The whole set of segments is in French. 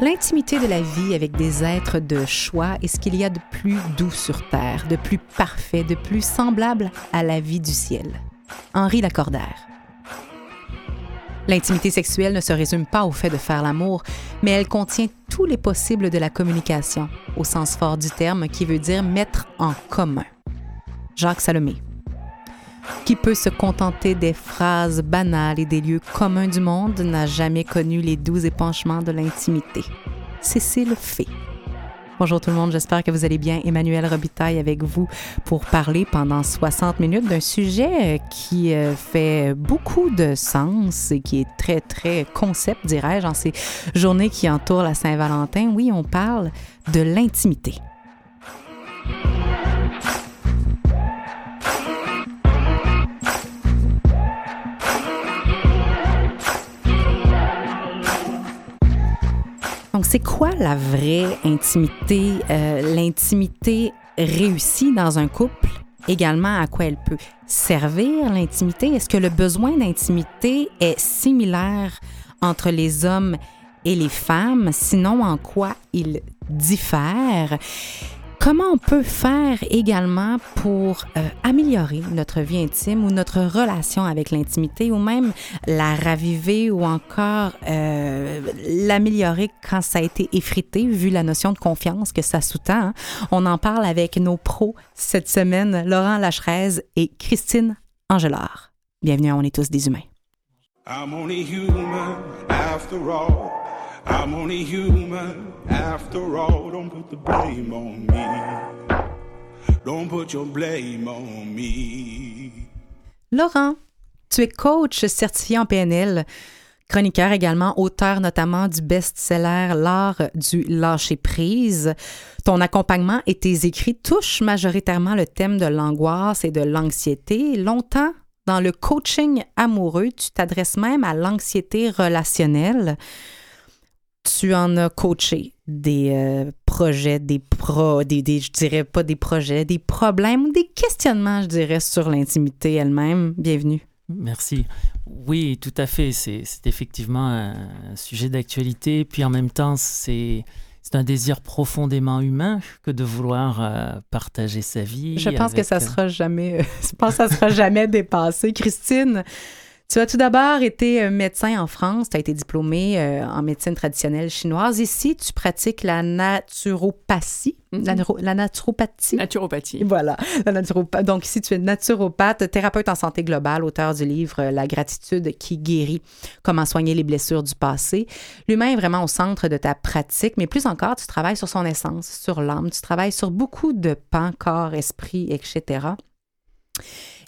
L'intimité de la vie avec des êtres de choix est ce qu'il y a de plus doux sur Terre, de plus parfait, de plus semblable à la vie du ciel. Henri Lacordaire. L'intimité sexuelle ne se résume pas au fait de faire l'amour, mais elle contient tous les possibles de la communication, au sens fort du terme, qui veut dire mettre en commun. Jacques Salomé. Qui peut se contenter des phrases banales et des lieux communs du monde n'a jamais connu les doux épanchements de l'intimité. Cécile Fay. Bonjour tout le monde, j'espère que vous allez bien. Emmanuel Robitaille avec vous pour parler pendant 60 minutes d'un sujet euh, qui euh, fait beaucoup de sens et qui est très, très concept, dirais-je, en ces journées qui entourent la Saint-Valentin. Oui, on parle de l'intimité. Donc, c'est quoi la vraie intimité, euh, l'intimité réussie dans un couple? Également, à quoi elle peut servir l'intimité? Est-ce que le besoin d'intimité est similaire entre les hommes et les femmes? Sinon, en quoi il diffère? Comment on peut faire également pour euh, améliorer notre vie intime ou notre relation avec l'intimité ou même la raviver ou encore euh, l'améliorer quand ça a été effrité vu la notion de confiance que ça sous-tend? Hein? On en parle avec nos pros cette semaine, Laurent Lacherez et Christine Angelard. Bienvenue à On est tous des humains. I'm only human after all. Don't put the blame on me. Don't put your blame on me. Laurent, tu es coach certifié en PNL, chroniqueur également, auteur notamment du best-seller L'art du lâcher-prise. Ton accompagnement et tes écrits touchent majoritairement le thème de l'angoisse et de l'anxiété. Longtemps, dans le coaching amoureux, tu t'adresses même à l'anxiété relationnelle tu en as coaché des euh, projets, des pro, des, des, je dirais pas des projets, des problèmes, des questionnements, je dirais, sur l'intimité elle-même. Bienvenue. Merci. Oui, tout à fait. C'est effectivement un sujet d'actualité. Puis en même temps, c'est un désir profondément humain que de vouloir euh, partager sa vie. Je pense que ça sera jamais, je pense que ça sera jamais dépassé. Christine, tu as tout d'abord été euh, médecin en France, tu as été diplômé euh, en médecine traditionnelle chinoise. Ici, tu pratiques la naturopathie. Mm-hmm. la, naturopathie. Naturopathie. Voilà. La Donc ici, tu es naturopathe, thérapeute en santé globale, auteur du livre euh, La gratitude qui guérit, comment soigner les blessures du passé. L'humain est vraiment au centre de ta pratique, mais plus encore, tu travailles sur son essence, sur l'âme, tu travailles sur beaucoup de pans, corps, esprit, etc.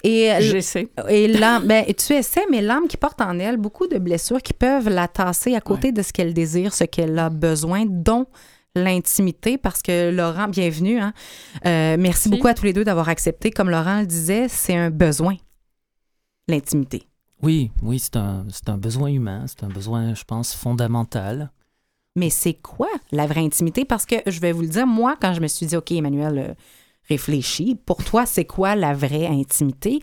Et J'essaie. Et l'âme, ben, tu essaies, mais l'âme qui porte en elle beaucoup de blessures qui peuvent la tasser à côté de ce qu'elle désire, ce qu'elle a besoin, dont l'intimité, parce que Laurent, bienvenue. Hein? Euh, merci, beaucoup à tous les deux d'avoir accepté. Comme Laurent le disait, c'est un besoin, l'intimité. Oui, oui, c'est un, un besoin humain, c'est un besoin, je pense, fondamental. Mais c'est quoi la vraie intimité? Parce que je vais vous le dire, moi, quand je me suis dit, OK, Emmanuel, euh, réfléchis. Pour toi, c'est quoi la vraie intimité?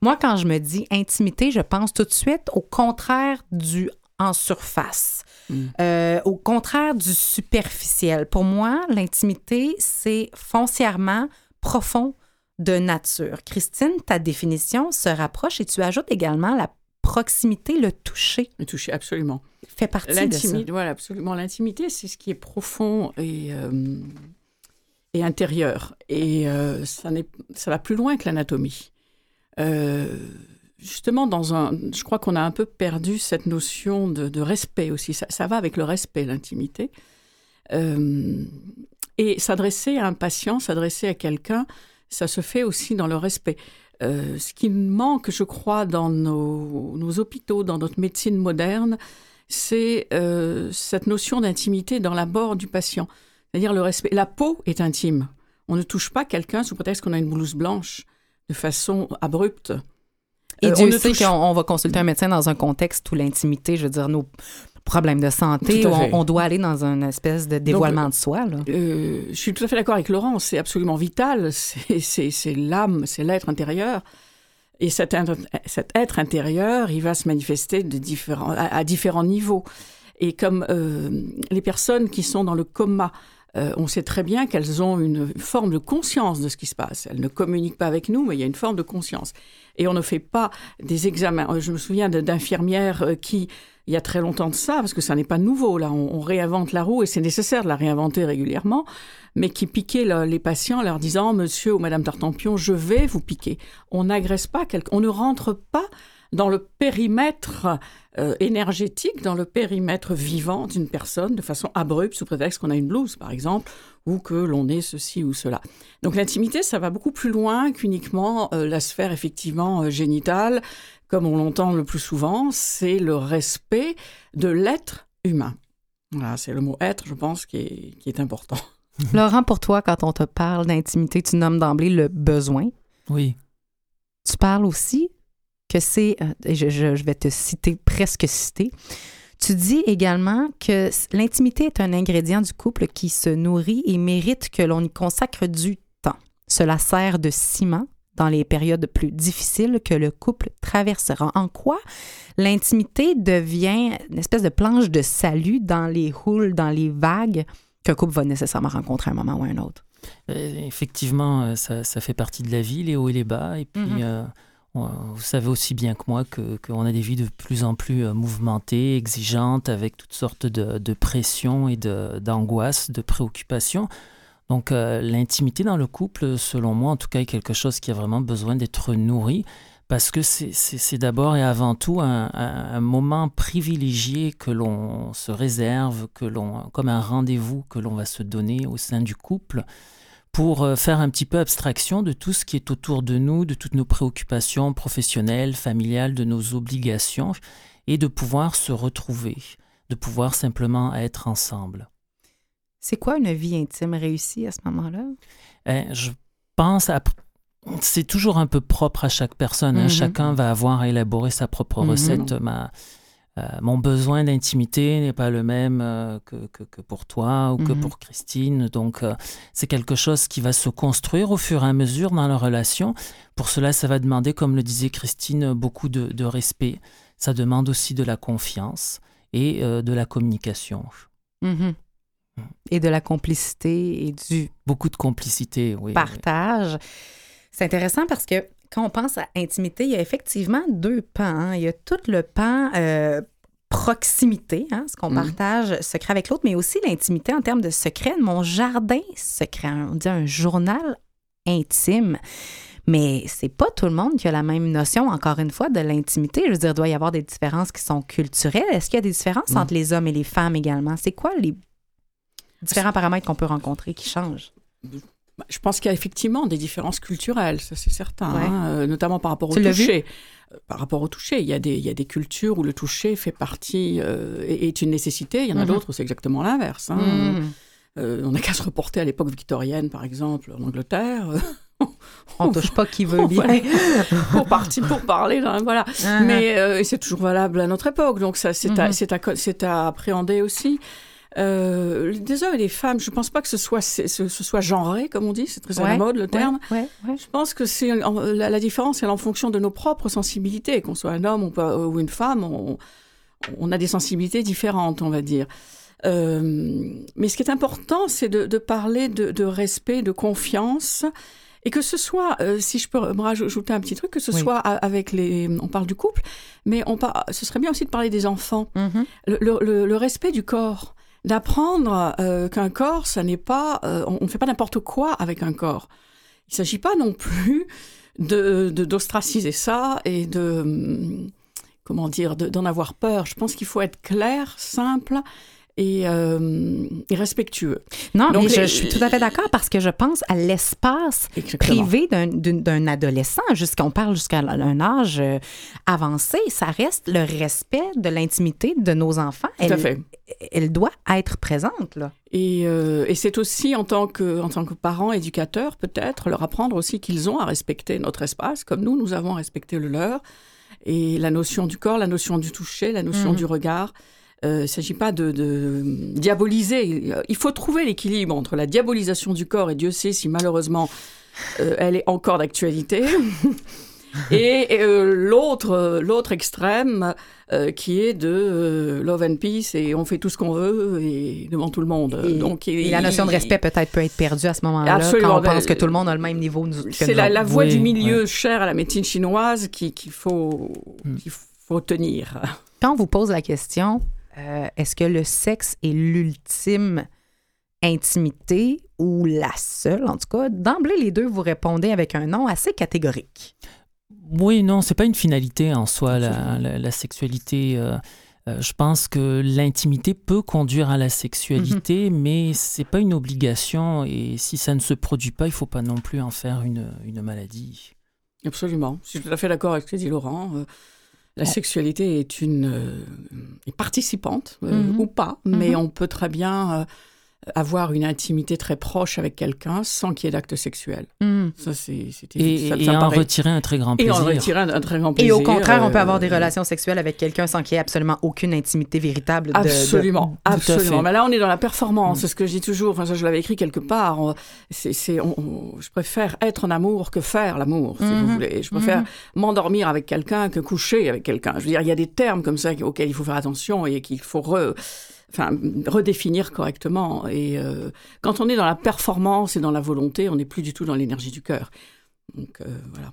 Moi, quand je me dis intimité, je pense tout de suite au contraire du en surface, mm. euh, au contraire du superficiel. Pour moi, l'intimité, c'est foncièrement profond de nature. Christine, ta définition se rapproche et tu ajoutes également la proximité, le toucher. Le toucher, absolument. Fait partie de ça. Voilà, absolument. L'intimité, c'est ce qui est profond et euh, et intérieur. Et euh, ça, ça va plus loin que l'anatomie. Euh, justement, dans un, je crois qu'on a un peu perdu cette notion de, respect aussi. Ça, va avec le respect, l'intimité. Euh, et s'adresser à un patient, s'adresser à quelqu'un, ça se fait aussi dans le respect. ce qui manque, je crois, dans nos, nos, hôpitaux, dans notre médecine moderne, c'est euh, cette notion d'intimité dans l'abord du patient. C'est-à-dire le respect. La peau est intime. On ne touche pas quelqu'un sous prétexte qu'on a une blouse blanche de façon abrupte. Et Euh, Dieu on ne sait touche- qu'on on va consulter un médecin dans un contexte où l'intimité, je veux dire, nos problèmes de santé, où on, on doit aller dans une espèce de dévoilement de soi. Là. Euh, je suis tout à fait d'accord avec Laurent, c'est absolument vital, c'est- l'âme, c'est l'être intérieur. Et cet, cet être intérieur, il va se manifester de différents, à, à différents niveaux. Et comme euh, les personnes qui sont dans le coma, euh, on sait très bien qu'elles ont une forme de conscience de ce qui se passe. Elles ne communiquent pas avec nous, mais il y a une forme de conscience. Et on ne fait pas des examens. Euh, Je me souviens d'infirmières euh, qui, il y a très longtemps de ça, parce que ça n'est pas nouveau, là, on, réinvente la roue et c'est nécessaire de la réinventer régulièrement, mais qui piquaient le- les patients en leur disant, monsieur ou madame Tartampion, je vais vous piquer. On n'agresse pas quelqu'un, on ne rentre pas dans le périmètre euh, énergétique, dans le périmètre vivant d'une personne de façon abrupte, sous prétexte qu'on a une blouse, par exemple, ou que l'on est ceci ou cela. Donc l'intimité, ça va beaucoup plus loin qu'uniquement euh, la sphère effectivement euh, génitale, comme on l'entend le plus souvent, c'est le respect de l'être humain. Voilà, c'est le mot être, je pense, qui est, qui est important. Laurent, pour toi, quand on te parle d'intimité, tu nommes d'emblée le besoin. Oui. Tu parles aussi que c'est, euh, je, je- je vais te citer, presque citer, tu dis également que l'intimité est un ingrédient du couple qui se nourrit et mérite que l'on y consacre du temps. Cela sert de ciment dans les périodes plus difficiles que le couple traversera. En quoi l'intimité devient une espèce de planche de salut dans les houles, dans les vagues qu'un couple va nécessairement rencontrer à un moment ou à un autre? Euh, Effectivement, euh, ça, ça fait partie de la vie, les hauts et les bas. Et puis, euh, on- vous savez aussi bien que moi que- qu'on a des vies de plus en plus euh, mouvementées, exigeantes, avec toutes sortes de, pressions et d'angoisses, de, préoccupations. Donc, euh, l'intimité dans le couple, selon moi, en tout cas, est quelque chose qui a vraiment besoin d'être nourri. Parce que c'est- d'abord et avant tout un, un- un moment privilégié que l'on se réserve, que l'on, comme un rendez-vous que l'on va se donner au sein du couple pour euh, faire un petit peu abstraction de tout ce qui est autour de nous, de toutes nos préoccupations professionnelles, familiales, de nos obligations, et de pouvoir se retrouver, de pouvoir simplement être ensemble. C'est quoi une vie intime réussie à ce moment-là? Eh, je pense à... C'est toujours un peu propre à chaque personne. hein. Mhm. Chacun va avoir à élaborer sa propre Mhm. recette. Ma- euh, mon besoin d'intimité n'est pas le même euh, que, que- que pour toi ou que Mhm. pour Christine. Donc, euh, c'est quelque chose qui va se construire au fur et à mesure dans la relation. Pour cela, ça va demander, comme le disait Christine, beaucoup de, de respect. Ça demande aussi de la confiance et de la communication. Mhm. Et de la complicité et du Beaucoup de complicité, oui. oui. partage. C'est intéressant parce que quand on pense à intimité, il y a effectivement deux pans. hein. Il y a tout le pan euh, proximité, hein, ce qu'on Mhm. partage secret avec l'autre, mais aussi l'intimité en termes de secret. Mon jardin secret, on dit un journal intime. Mais c'est pas tout le monde qui a la même notion, encore une fois, de l'intimité. Je veux dire, il doit y avoir des différences qui sont culturelles. Est-ce qu'il y a des différences Non. entre les hommes et les femmes également? C'est quoi les différents paramètres qu'on peut rencontrer qui changent? Bah, Je pense qu'il y a effectivement des différences culturelles, ça c'est certain, Ouais. hein, euh, notamment par rapport au toucher. Euh, Par rapport au toucher, il y, a des, il y a des cultures où le toucher fait partie, euh, est une nécessité, il y en a Mhm. d'autres où c'est exactement l'inverse. hein. Mhm. Euh, on n'a qu'à se reporter à l'époque victorienne, par exemple, en Angleterre, On touche pas qui veut bien. Pour, partir, pour parler. là, voilà. Ah, Mais euh, c'est toujours valable à notre époque, donc ça, c'est à, Mhm. à, à appréhender aussi. Euh, des hommes et des femmes, je pense pas que ce soit, ce, ce soit genré, comme on dit, c'est très à la Ouais, mode le terme. Ouais, ouais. Je pense que c'est la, la différence, elle est en fonction de nos propres sensibilités. Qu'on soit un homme ou, pas- ou une femme, on, on a des sensibilités différentes, on va dire. Euh, mais ce qui est important, c'est de, de parler de, de respect, de confiance. Et que ce soit, euh, si je peux me rajouter un petit truc, que ce Oui. soit avec les, on parle du couple, mais on par- ce serait bien aussi de parler des enfants Mhm. le- le- le respect du corps, d'apprendre euh, qu'un corps, ça n'est pas, euh, on ne fait pas n'importe quoi avec un corps. Il ne s'agit pas non plus de d'ostraciser ça et de hum, comment dire de- d'en avoir peur. Je pense qu'il faut être clair, simple et, euh, et respectueux. Non, Donc, mais je, les- je suis tout à fait d'accord parce que je pense à l'espace privé d'un- adolescent, jusqu'on parle jusqu'à un âge euh, avancé, ça reste le respect de l'intimité de nos enfants. Tout à elle, fait. elle doit être présente, là. Et, euh, et c'est aussi en tant que, en tant que parents, éducateurs, peut-être, leur apprendre aussi qu'ils ont à respecter notre espace, comme nous, nous avons à respecter le leur. Et la notion du corps, la notion du toucher, la notion Mhm. du regard. Euh, il ne s'agit pas de, de diaboliser. Il faut trouver l'équilibre entre la diabolisation du corps, et Dieu sait si malheureusement euh, elle est encore d'actualité, et, et, euh, l'autre, l'autre extrême euh, qui est de euh, love and peace et on fait tout ce qu'on veut et devant tout le monde. Et, Donc, et la notion de respect peut-être peut être perdue à ce moment-là Absolument. quand on pense Ben, que tout le monde a le même niveau C'est la, voie Oui, du milieu chère à la médecine chinoise qui- qu'il faut, Hmm. qu'il faut tenir. Quand on vous pose la question, euh, est-ce que le sexe est l'ultime intimité ou la seule, en tout cas, d'emblée les deux, vous répondez avec un nom assez catégorique. Oui, non, c'est pas une finalité en soi, la, la- la sexualité. euh, euh, je pense que l'intimité peut conduire à la sexualité, mais c'est pas une obligation. Et si ça ne se produit pas, il faut pas non plus en faire une, une maladie. Absolument. Je suis tout à fait d'accord avec ce que dit Laurent. Euh, La sexualité est une euh, est participante euh, Mhm. ou pas, mais Mhm. on peut très bien euh, avoir une intimité très proche avec quelqu'un sans qu'il y ait d'acte sexuel. Hmm. Ça, c'est c'est- Et, ça, et ça en paraît- retirer un très grand et plaisir. en retirer un, un très grand Et plaisir. au contraire, on peut euh, avoir des relations sexuelles avec quelqu'un sans qu'il y ait absolument aucune intimité véritable. de- de- Absolument, absolument. Mais là, on est dans la performance. C'est ce que je dis toujours. Enfin, ça, je l'avais écrit quelque part. On- C'est, c'est, on- on- je préfère être en amour que faire l'amour, si Mhm. vous voulez. Je préfère m'endormir avec quelqu'un que coucher avec quelqu'un. Je veux dire, il y a des termes comme ça auxquels il faut faire attention et qu'il faut re- enfin, redéfinir correctement. Et euh, quand on est dans la performance et dans la volonté, on n'est plus du tout dans l'énergie du cœur. Donc euh, voilà.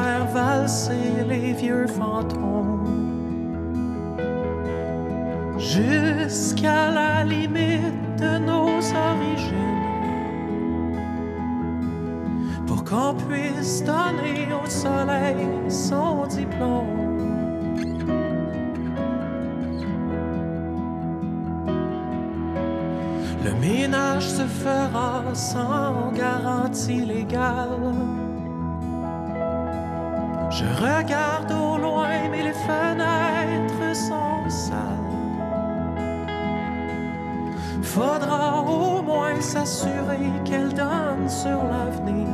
Faire valser les vieux fantômes jusqu'à la limite de nos origines pour qu'on puisse donner au soleil son diplôme. Le ménage se fera sans garantie légale. Je regarde au loin, mais les fenêtres sont sales. Faudra au moins s'assurer qu'elles donnent sur l'avenir.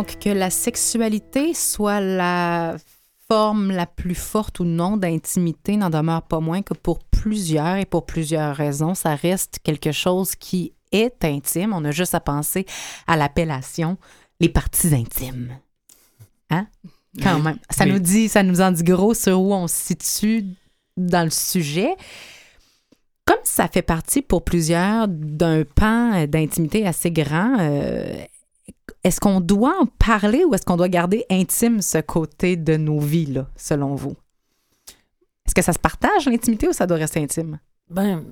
Donc, que la sexualité soit la forme la plus forte ou non d'intimité n'en demeure pas moins que pour plusieurs et pour plusieurs raisons, ça reste quelque chose qui est intime. On a juste à penser à l'appellation les parties intimes. Hein? Quand même. Ça Oui. nous dit, ça nous en dit gros sur où on se situe dans le sujet. Comme ça fait partie pour plusieurs d'un pan d'intimité assez grand, euh, est-ce qu'on doit en parler ou est-ce qu'on doit garder intime ce côté de nos vies, là, selon vous? Est-ce que ça se partage, l'intimité, ou ça doit rester intime? Ben,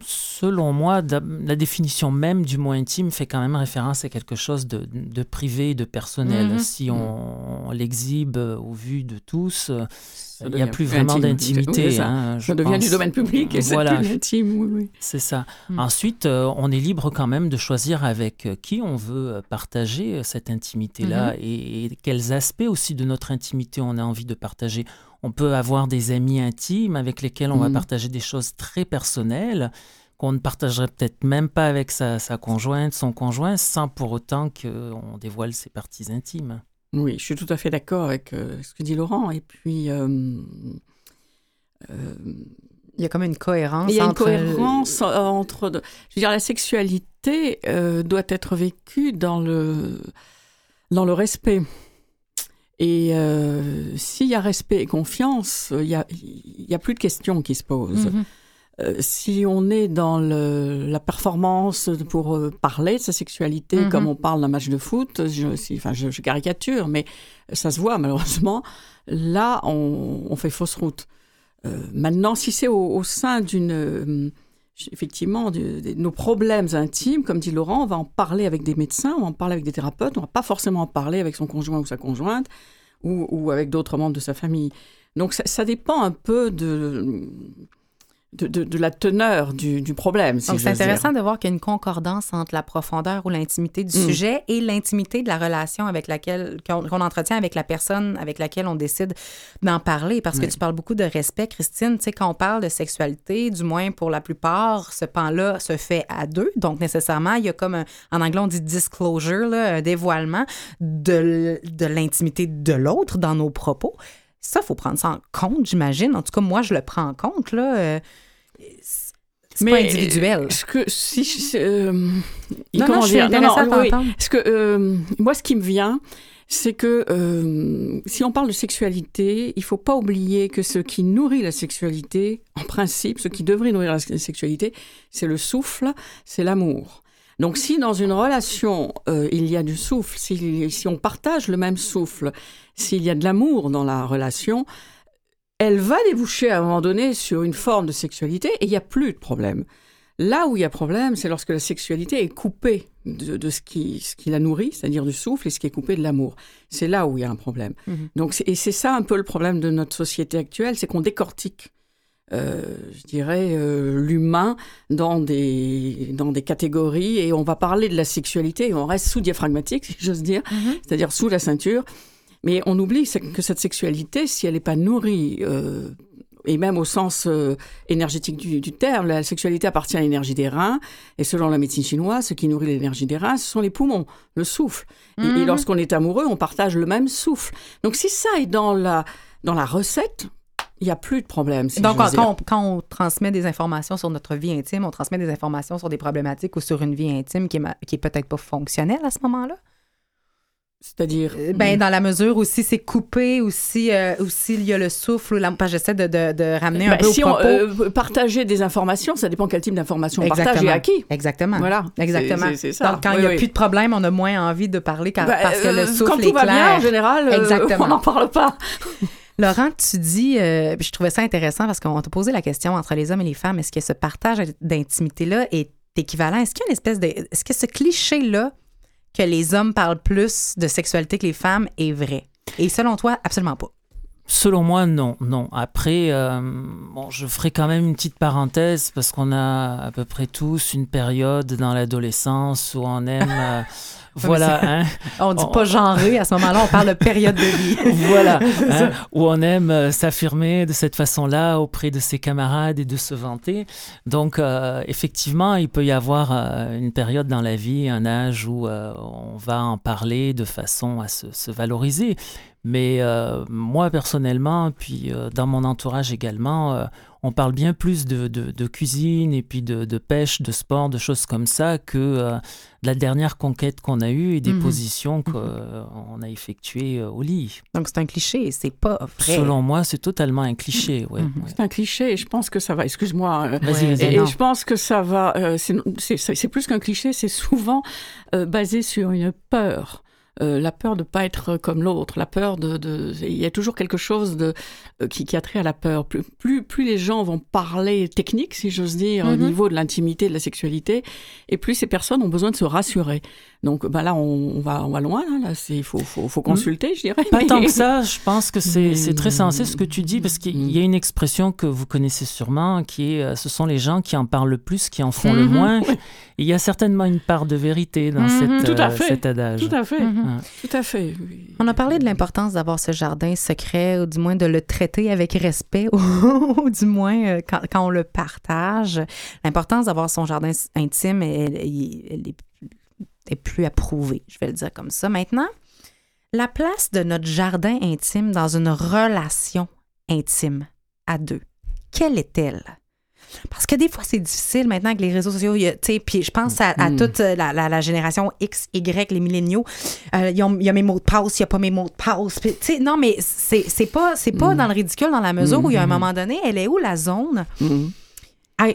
selon moi, la définition même du mot intime fait quand même référence à quelque chose de, de privé, de personnel. Mhm. Si on, l'exhibe euh, au vu de tous, il n'y a plus vraiment d'intimité. Oui, hein, Ça devient du domaine public et Voilà. c'est plus intime, oui, oui. C'est ça. Mm. Ensuite, euh, on est libre quand même de choisir avec euh, qui on veut euh, partager cette intimité-là et, et quels aspects aussi de notre intimité on a envie de partager. On peut avoir des amis intimes avec lesquels on va Mhm. partager des choses très personnelles qu'on ne partagerait peut-être même pas avec sa, sa conjointe, son conjoint, sans pour autant qu'on dévoile ses parties intimes. Oui, je suis tout à fait d'accord avec euh, ce que dit Laurent. Et puis, euh, euh, Il y a comme une cohérence il y a une entre... cohérence entre. je veux dire, la sexualité doit être vécue dans le, dans le respect. Et s'il y a respect et confiance, il y a, il y a plus de questions qui se posent. Mhm. Euh, si on est dans le, la performance pour euh, parler de sa sexualité, Mhm. comme on parle d'un match de foot, je, si- enfin, je, je caricature, mais ça se voit malheureusement, là, on, on fait fausse route. Euh, maintenant, si c'est au, au sein d'une... euh, effectivement, de, de nos problèmes intimes, comme dit Laurent, on va en parler avec des médecins, on va en parler avec des thérapeutes, on va pas forcément en parler avec son conjoint ou sa conjointe, ou, ou avec d'autres membres de sa famille. Donc ça, ça dépend un peu de, de, de- de la teneur du, du problème. Si Donc, c'est dire. intéressant de voir qu'il y a une concordance entre la profondeur ou l'intimité du Mm. sujet et l'intimité de la relation avec laquelle qu'on entretient avec la personne avec laquelle on décide d'en parler. Parce que tu parles beaucoup de respect, Christine. Tu sais, quand on parle de sexualité, du moins pour la plupart, ce pan-là se fait à deux. Donc, nécessairement, il y a comme un, en anglais, on dit disclosure, là, un dévoilement de l'intimité de l'autre dans nos propos. Ça, il faut prendre ça en compte, j'imagine. En tout cas, moi, je le prends en compte. Là. Euh, C'est pas individuel. Ce que, si, euh, Non, non, je suis oui. t'entendre. Parce que euh, moi, ce qui me vient, c'est que euh, si on parle de sexualité, il faut pas oublier que ce qui nourrit la sexualité, en principe, ce qui devrait nourrir la sexualité, c'est le souffle, c'est l'amour. Donc si dans une relation, euh, il y a du souffle, si, si on partage le même souffle, s'il y a de l'amour dans la relation, elle va déboucher à un moment donné sur une forme de sexualité et il n'y a plus de problème. Là où il y a problème, c'est lorsque la sexualité est coupée de, de ce, qui, ce qui la nourrit, c'est-à-dire du souffle, et ce qui est coupé de l'amour. C'est là où il y a un problème. Mhm. Donc, et c'est ça un peu le problème de notre société actuelle, c'est qu'on décortique, je dirais, euh, l'humain dans des, dans des catégories, et on va parler de la sexualité, et on reste sous diaphragmatique, si j'ose dire, Mhm. c'est-à-dire sous la ceinture. Mais on oublie que cette sexualité, si elle n'est pas nourrie, euh, et même au sens euh, énergétique du, du terme, la sexualité appartient à l'énergie des reins, et selon la médecine chinoise, ce qui nourrit l'énergie des reins, ce sont les poumons, le souffle. Et- Et, Mhm. lorsqu'on est amoureux, on partage le même souffle. Donc si ça est dans la, dans la recette, il n'y a plus de problème. Si Donc, quand, on, quand on transmet des informations sur notre vie intime, on transmet des informations sur des problématiques ou sur une vie intime qui est, qui est peut-être pas fonctionnelle à ce moment-là? C'est-à-dire... Euh, Ben, dans la mesure où si c'est coupé ou si, euh, ou s'il y a le souffle ou la... J'essaie de, de, de ramener un Ben, peu si au on propos. euh, partager des informations, ça dépend quel type d'informations on partage et à qui. Exactement. Voilà. Exactement. C'est- c'est ça. Donc, quand il Oui, n'y a oui. plus de problème, on a moins envie de parler car- Ben, parce que le euh, souffle quand est tout va bien, en général, euh, on n'en parle pas. Laurent, tu dis, euh, je trouvais ça intéressant parce qu'on t'a posé la question entre les hommes et les femmes, est-ce que ce partage d'intimité-là est équivalent? Est-ce qu'il y a une espèce de. Est-ce que ce cliché-là que les hommes parlent plus de sexualité que les femmes est vrai? Et selon toi, absolument pas. Selon moi, non, non. Après, euh, bon, je ferai quand même une petite parenthèse parce qu'on a à peu près tous une période dans l'adolescence où on aime, Voilà. hein. On dit pas genré à ce moment-là, on parle de période de vie. voilà, hein, où on aime euh, s'affirmer de cette façon-là auprès de ses camarades et de se vanter. Donc, euh, effectivement, il peut y avoir euh, une période dans la vie, un âge où euh, on va en parler de façon à se, se valoriser. Mais moi, personnellement, puis dans mon entourage également, on parle bien plus de, de- de cuisine et puis de, de pêche, de sport, de choses comme ça que euh, de la dernière conquête qu'on a eue et des Mhm. positions qu'on a effectuées euh, au lit. Donc, c'est un cliché, c'est pas vrai. Selon moi, c'est totalement un cliché. Ouais, Mhm. ouais. C'est un cliché et je pense que ça va. Excuse-moi. euh, Vas-y, vas-y. Et, je pense que ça va. euh, c'est- plus qu'un cliché, c'est souvent euh, basé sur une peur. Euh, la peur de pas être comme l'autre, la peur de, de- il y a toujours quelque chose de euh, qui, qui a trait à la peur. Plus, plus, plus les gens vont parler technique, si j'ose dire, au Mhm. niveau de l'intimité, de la sexualité, et plus ces personnes ont besoin de se rassurer. Donc, ben là, on, on va, on va loin. Là c'est faut, faut, faut consulter, je dirais. Pas mais- tant que ça, je pense que c'est très sensé ce que tu dis, parce qu'il y a une expression que vous connaissez sûrement, qui est euh, ce sont les gens qui en parlent le plus, qui en font le Mhm. moins. Et il y a certainement une part de vérité dans Mhm. cette, Tout à euh, fait. cet adage. Tout à fait, Mhm. tout à fait. oui. On a parlé de l'importance d'avoir ce jardin secret, ou du moins de le traiter avec respect, ou, du moins euh, quand, quand on le partage. L'importance d'avoir son jardin intime, elle, elle- elle est, est plus approuvée, je vais le dire comme ça. Maintenant, la place de notre jardin intime dans une relation intime à deux, quelle est-elle? Parce que des fois, c'est difficile maintenant avec les réseaux sociaux. Puis je pense à, à Mm. toute euh, la, la- la génération X, Y, les milléniaux. Euh, Il y a mes mots de passe, il n'y a pas mes mots de passe. Sais, non, mais c'est pas, c'est pas Mm. dans le ridicule dans la mesure où il y a un Mm. moment donné, elle est où la zone? Euh,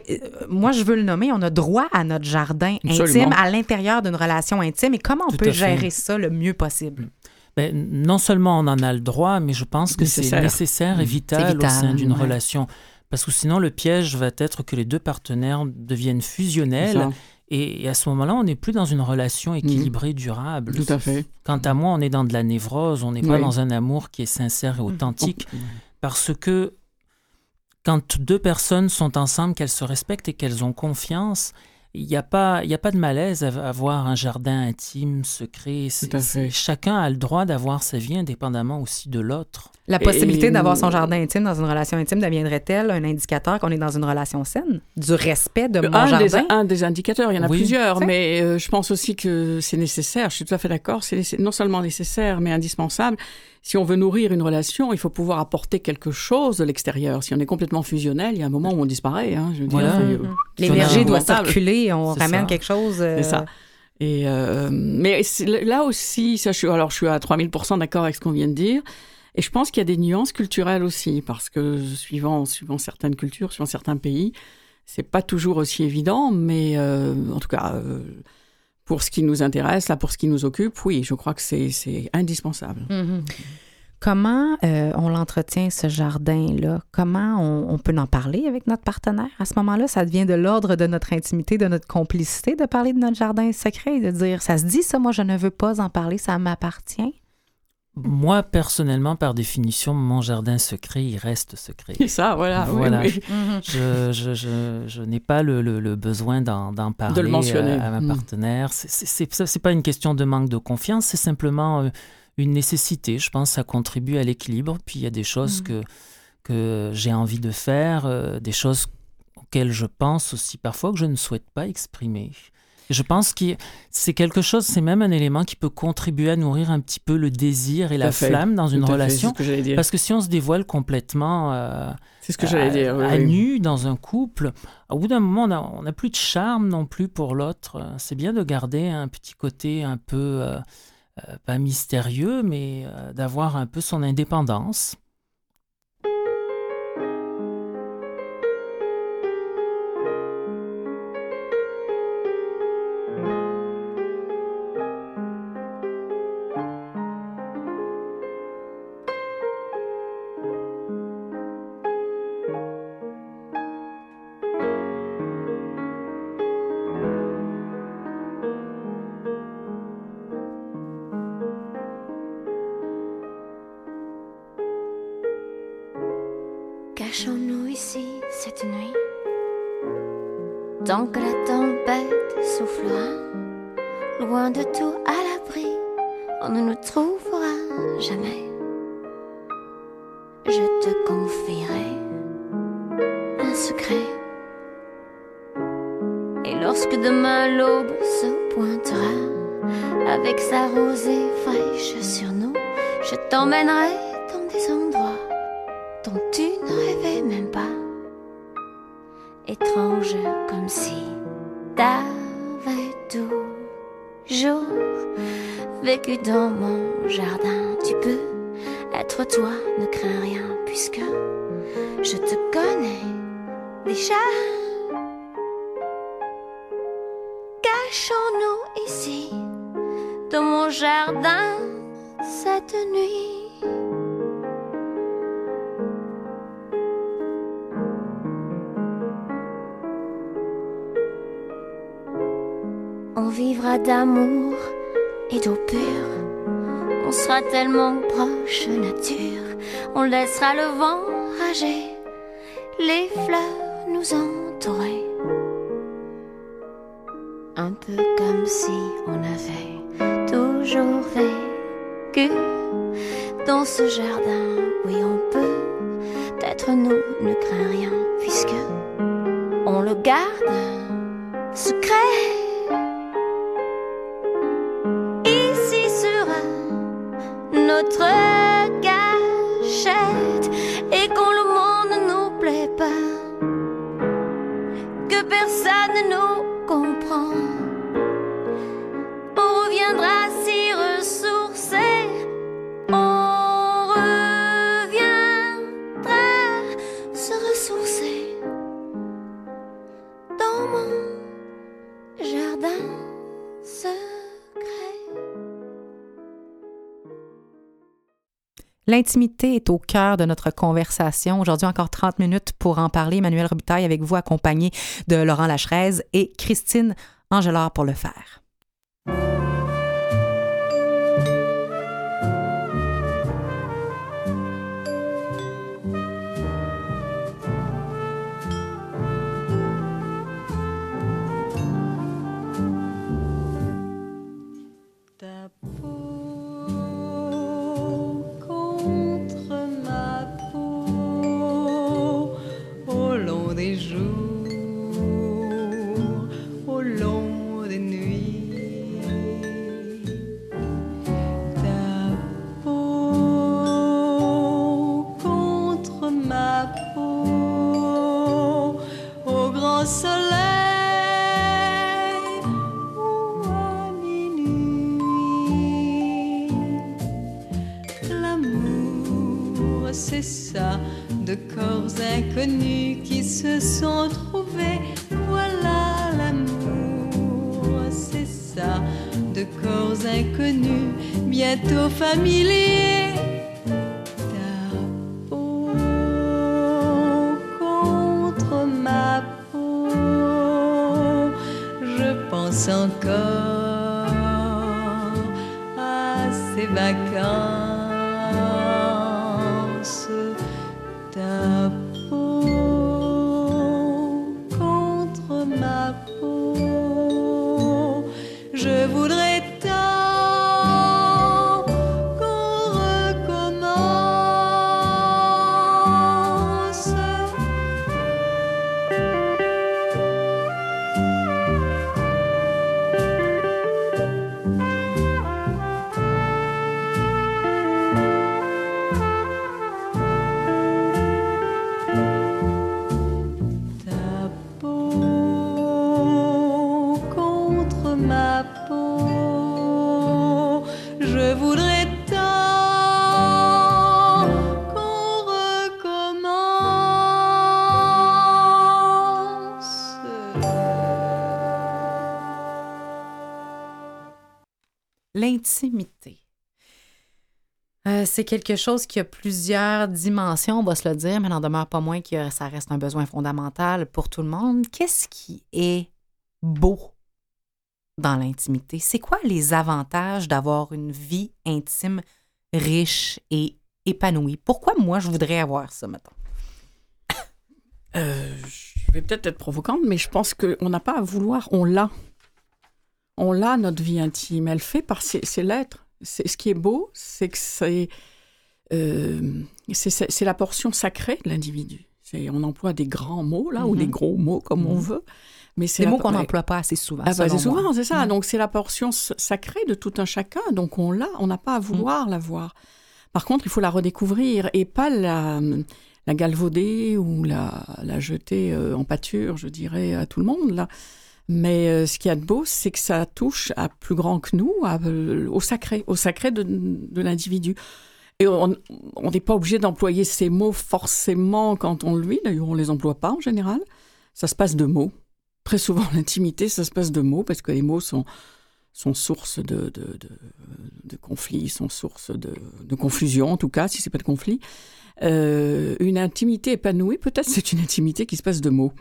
moi, je veux le nommer, on a droit à notre jardin Absolument. intime à l'intérieur d'une relation intime et comment on Tout peut gérer ça le mieux possible? Ben, non seulement on en a le droit, mais je pense que c'est Nécessaire. et Mhm. vital, au sein d'une ouais. relation. Parce que sinon, le piège va être que les deux partenaires deviennent fusionnels. Et, et à ce moment-là, on n'est plus dans une relation équilibrée, durable. tout à fait. Quant à moi, on est dans de la névrose, on n'est pas dans un amour qui est sincère et authentique. Parce que quand deux personnes sont ensemble, qu'elles se respectent et qu'elles ont confiance, il n'y a, pas- y a pas de malaise à avoir un jardin intime, secret. Tout à fait. Chacun a le droit d'avoir sa vie indépendamment aussi de l'autre. La possibilité Et- d'avoir son jardin intime dans une relation intime deviendrait-elle un indicateur qu'on est dans une relation saine? Du respect de mon un, des, jardin? un des indicateurs, il y en a Oui. plusieurs, mais euh, je pense aussi que c'est nécessaire, je suis tout à fait d'accord, c'est non seulement nécessaire, mais indispensable. Si on veut nourrir une relation, il faut pouvoir apporter quelque chose de l'extérieur. Si on est complètement fusionnel, il y a un moment où on disparaît. Hein, je veux Voilà. dire, c'est, euh, L'énergie doit circuler, on ramène ça. quelque chose. euh, C'est ça. Et euh, mais là aussi, ça, je suis, alors je suis à 3000% d'accord avec ce qu'on vient de dire. Et je pense qu'il y a des nuances culturelles aussi, parce que suivant, suivant certaines cultures, suivant certains pays, c'est pas toujours aussi évident, mais euh, en tout cas, euh, pour ce qui nous intéresse, là, pour ce qui nous occupe, oui, je crois que c'est indispensable. Mhm. Comment euh, on l'entretient, ce jardin-là? Comment on, on peut en parler avec notre partenaire? À ce moment-là, ça devient de l'ordre de notre intimité, de notre complicité de parler de notre jardin secret, de dire, ça se dit ça, moi, je ne veux pas en parler, ça m'appartient. Moi, personnellement, par définition, mon jardin secret, il reste secret. Et ça, voilà. Voilà. oui. Je, je, je, je n'ai pas le, le- le besoin d'en d'en parler mentionner. à, ma Mm. partenaire. C'est- C'est c'est- ça, c'est pas une question de manque de confiance, c'est simplement euh, une nécessité. Je pense que ça contribue à l'équilibre. Puis il y a des choses Mm. que, que j'ai envie de faire, euh, des choses auxquelles je pense aussi parfois que je ne souhaite pas exprimer. Et je pense que c'est quelque chose, c'est même un élément qui peut contribuer à nourrir un petit peu le désir et la fait. flamme dans une fait, relation. Ce que j'allais dire. Parce que si on se dévoile complètement euh, C'est ce que dire. oui, à oui. nu dans un couple, au bout d'un moment, on n'a plus de charme non plus pour l'autre. C'est bien de garder un petit côté un peu, euh, euh, pas mystérieux, mais euh, d'avoir un peu son indépendance. Des endroits dont tu ne rêvais même pas. Étrange comme si t'avais toujours vécu dans mon jardin. Tu peux être toi, ne crains rien, puisque je te connais déjà. Cachons-nous ici, dans mon jardin, cette nuit. D'amour et d'eau pure. On sera tellement proche nature. On laissera le vent rager, les fleurs nous entourer. Un peu comme si on avait toujours vécu dans ce jardin. Oui, on peut être nous, ne crains rien, puisque on le garde secret. Notre gâchette et quand le monde ne nous plaît pas, que personne ne nous comprend, on reviendra L'intimité est au cœur de notre conversation. Aujourd'hui, encore 30 minutes pour en parler. Emmanuel Robitaille avec vous, accompagné de Laurent Lacherez et Christine Angelard pour le faire. L'intimité. Euh, c'est quelque chose qui a plusieurs dimensions, on va se le dire, mais n'en demeure pas moins que ça reste un besoin fondamental pour tout le monde. Qu'est-ce qui est beau dans l'intimité? C'est quoi les avantages d'avoir une vie intime riche et épanouie? Pourquoi moi, je voudrais avoir ça, mettons? Euh, je vais peut-être être provocante, mais je pense qu'on n'a pas à vouloir, on l'a. On l'a, notre vie intime. Elle fait par ses, ses lettres. C'est, ce qui est beau, c'est que c'est, euh, c'est, la portion sacrée de l'individu. On emploie des grands mots, là, ou Mhm. des gros mots, comme on Mhm. veut. Mais c'est Des mots qu'on n'emploie pas assez souvent. Ah bah, c'est souvent, c'est ça. Mm. Donc c'est la portion sacrée de tout un chacun. Donc on l'a, on n'a pas à vouloir la voir. Par contre, il faut la redécouvrir et pas la, la galvauder ou la, la jeter euh, en pâture, je dirais, à tout le monde. Là. Mais euh, ce qu'il y a de beau, c'est que ça touche à plus grand que nous, euh, au sacré, au sacré de, de l'individu. Et on n'est pas obligé d'employer ces mots forcément quand on le vit. D'ailleurs, on les emploie pas en général. Ça se passe de mots. Très souvent, l'intimité, ça se passe de mots parce que les mots sont, sont source de, de, de, de conflits, sont source de, de confusion, en tout cas, si c'est pas de conflit. Euh, une intimité épanouie, peut-être c'est une intimité qui se passe de mots.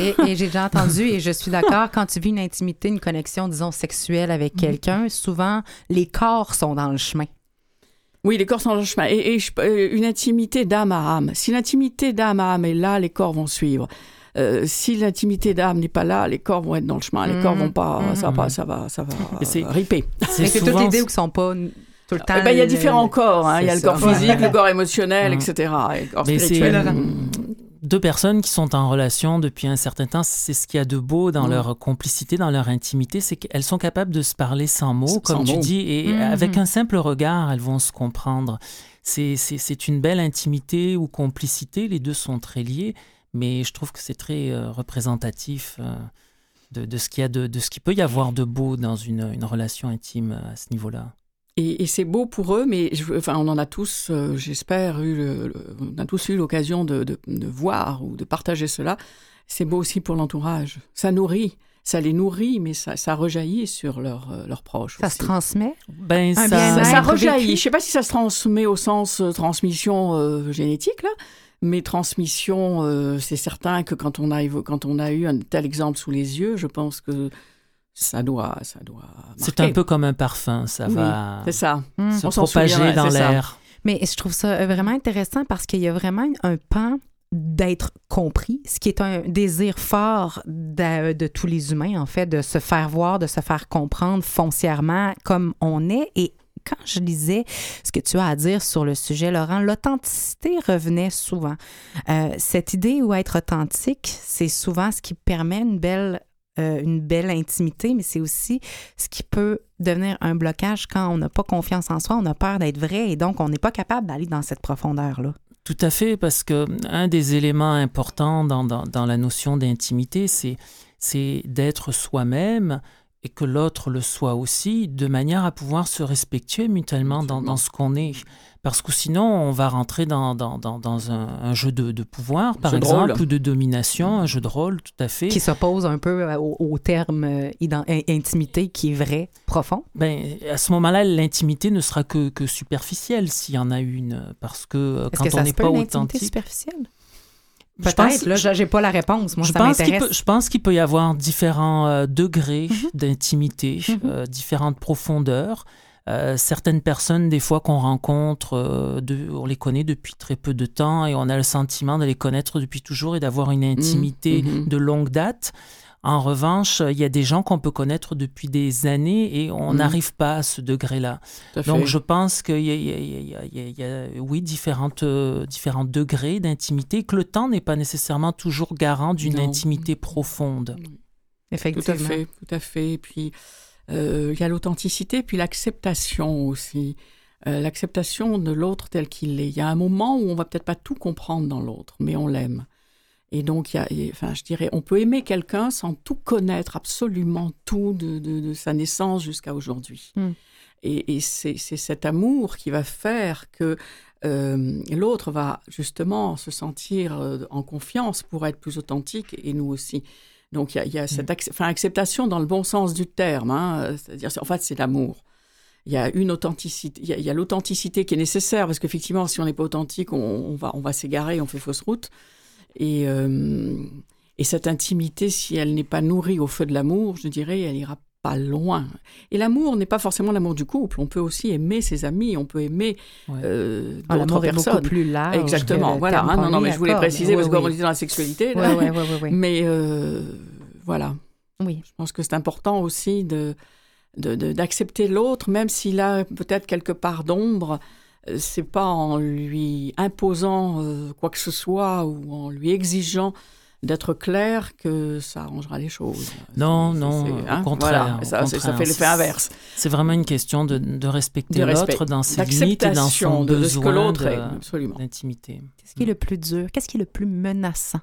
Et, et j'ai déjà entendu, et je suis d'accord, quand tu vis une intimité, une connexion, disons, sexuelle avec Mhm. quelqu'un, souvent, les corps sont dans le chemin. Oui, les corps sont dans le chemin. Et, euh, une intimité d'âme à âme. Si l'intimité d'âme à âme est là, les corps vont suivre. Euh, si l'intimité d'âme n'est pas là, les corps vont être dans le chemin. Les Mhm. corps vont pas, ça va Mhm. pas, ça va, ça va Et c'est- riper. C'est les idées qui sont pas tout le temps. Eh ben, il y a différents corps. hein. Il y a le corps ça. physique, le corps émotionnel, etc. Et le corps Mais spirituel. Deux personnes qui sont en relation depuis un certain temps, c'est ce qu'il y a de beau dans Mm. leur complicité, dans leur intimité, c'est qu'elles sont capables de se parler sans mots, Sans comme tu mots. dis, et avec un simple regard, elles vont se comprendre. C'est- C'est c'est une belle intimité ou complicité, les deux sont très liés, mais je trouve que c'est très euh, représentatif euh, de, de ce qu'il y a de, de ce qu'il peut y avoir de beau dans une, une relation intime euh, à ce niveau-là. Et, et c'est beau pour eux, mais je, enfin, on en a tous, euh, j'espère, eu le- le- on a tous eu l'occasion de, de- de voir ou de partager cela. C'est beau aussi pour l'entourage. Ça nourrit, ça les nourrit, mais ça, ça rejaillit sur leurs euh, leurs proches. Ça aussi. se transmet. Ben, Un ça, ça, bien-être ça rejaillit. Je sais pas si ça se transmet au sens euh, transmission euh, génétique là, mais transmission, euh, c'est certain que quand on a quand on a eu un tel exemple sous les yeux, je pense que ça doit ça doit. c'est un peu comme un parfum, ça Oui, va C'est ça. Mm. se On s'en propager dans c'est ça. l'air. Mais je trouve ça euh, vraiment intéressant parce qu'il y a vraiment un pan d'être compris, ce qui est un désir fort de, de tous les humains, en fait, de se faire voir, de se faire comprendre foncièrement comme on est. Et quand je lisais ce que tu as à dire sur le sujet, Laurent, l'authenticité revenait souvent. Euh, cette idée où être authentique, c'est souvent ce qui permet une belle, euh, une belle intimité, mais c'est aussi ce qui peut devenir un blocage quand on n'a pas confiance en soi, on a peur d'être vrai et donc on n'est pas capable d'aller dans cette profondeur-là. Tout à fait, parce que un des éléments importants dans, la notion d'intimité, c'est d'être soi-même et que l'autre le soit aussi, de manière à pouvoir se respecter mutuellement dans, dans ce qu'on est. Parce que sinon, on va rentrer dans, dans, dans, dans un, un jeu de, de pouvoir, par exemple, ou de domination, un jeu de rôle, tout à fait. Qui s'oppose un peu euh, au, au terme euh, intimité qui est vrai, profond. Ben, à ce moment-là, l'intimité ne sera que, que superficielle s'il y en a une, parce que euh, quand que on n'est peut pas intimité authentique... superficielle? Je Peut-être, pense- là, j'ai pas la réponse. Moi, je ça pense qu'il peut, je pense qu'il peut y avoir différents euh, degrés Mhm. d'intimité, Mhm. euh, différentes profondeurs. Euh, certaines personnes, des fois qu'on rencontre, de- on les connaît depuis très peu de temps et on a le sentiment de les connaître depuis toujours et d'avoir une intimité mhm. de longue date. En revanche, il y a des gens qu'on peut connaître depuis des années et on Mhm. n'arrive pas à ce degré-là. Tout Donc, je pense qu'il y a, il y a- il y a- il y a- il y a, oui, différentes, euh, différents degrés d'intimité, que le temps n'est pas nécessairement toujours garant d'une intimité profonde. Tout Effectivement. à fait, tout à fait. Et puis, euh, il y a l'authenticité, puis l'acceptation aussi. Euh, l'acceptation de l'autre tel qu'il est. Il y a un moment où on va peut-être pas tout comprendre dans l'autre, mais on l'aime. Et donc, y a, y a- enfin, je dirais, on peut aimer quelqu'un sans tout connaître, absolument tout, de, de- de sa naissance jusqu'à aujourd'hui. Mm. Et, et c'est cet amour qui va faire que euh, l'autre va justement se sentir euh, en confiance pour être plus authentique, et nous aussi. Donc, il y a, il y a cette ac- enfin, acceptation dans le bon sens du terme. hein, C'est-à-dire, c'est- en fait, c'est l'amour. Il y a une authenticité, il y a- il y a l'authenticité qui est nécessaire parce qu'effectivement, si on n'est pas authentique, on, on va, on va s'égarer, on fait fausse route. Et, euh, et cette intimité, si elle n'est pas nourrie au feu de l'amour, je dirais, elle ira pas loin. Et l'amour n'est pas forcément l'amour du couple. On peut aussi aimer ses amis, on peut aimer Ouais. euh, Ah, d'autres L'amour est beaucoup personnes. plus large. Exactement, voilà. hein, non, non, mais je voulais préciser parce Oui, qu'on oui. était dans la sexualité. Oui, Là. oui, oui, oui, oui. Mais euh, voilà. Oui. Je pense que c'est important aussi de- d'accepter l'autre, même s'il a peut-être quelque part d'ombre. Euh, C'est pas en lui imposant euh, quoi que ce soit ou en lui exigeant d'être clair que ça arrangera les choses. Non, non, c'est- au hein, contraire, voilà. au ça, fait l'effet inverse. C'est vraiment une question de, de respecter De respect, l'autre dans ses limites et dans son de, de ce que besoin l'autre de- est. Absolument. d'intimité. Qu'est-ce qui est le plus dur? Qu'est-ce qui est le plus menaçant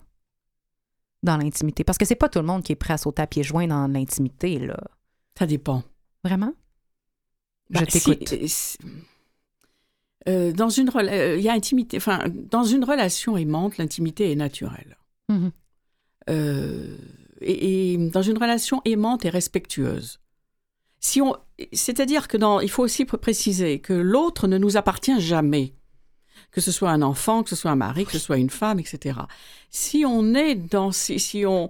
dans l'intimité? Parce que c'est pas tout le monde qui est prêt à sauter à pieds joints dans l'intimité, là. Ça dépend. Vraiment? Bah, Je t'écoute. si- si- euh, dans une euh, il y a intimité. Enfin, dans une relation aimante, l'intimité est naturelle. Mhm. Euh, et, et dans une relation aimante et respectueuse. Si on, c'est-à-dire que dans, il faut aussi pr- préciser que l'autre ne nous appartient jamais, que ce soit un enfant, que ce soit un mari, que ce soit une femme, etc. Si on est dans, si, si on,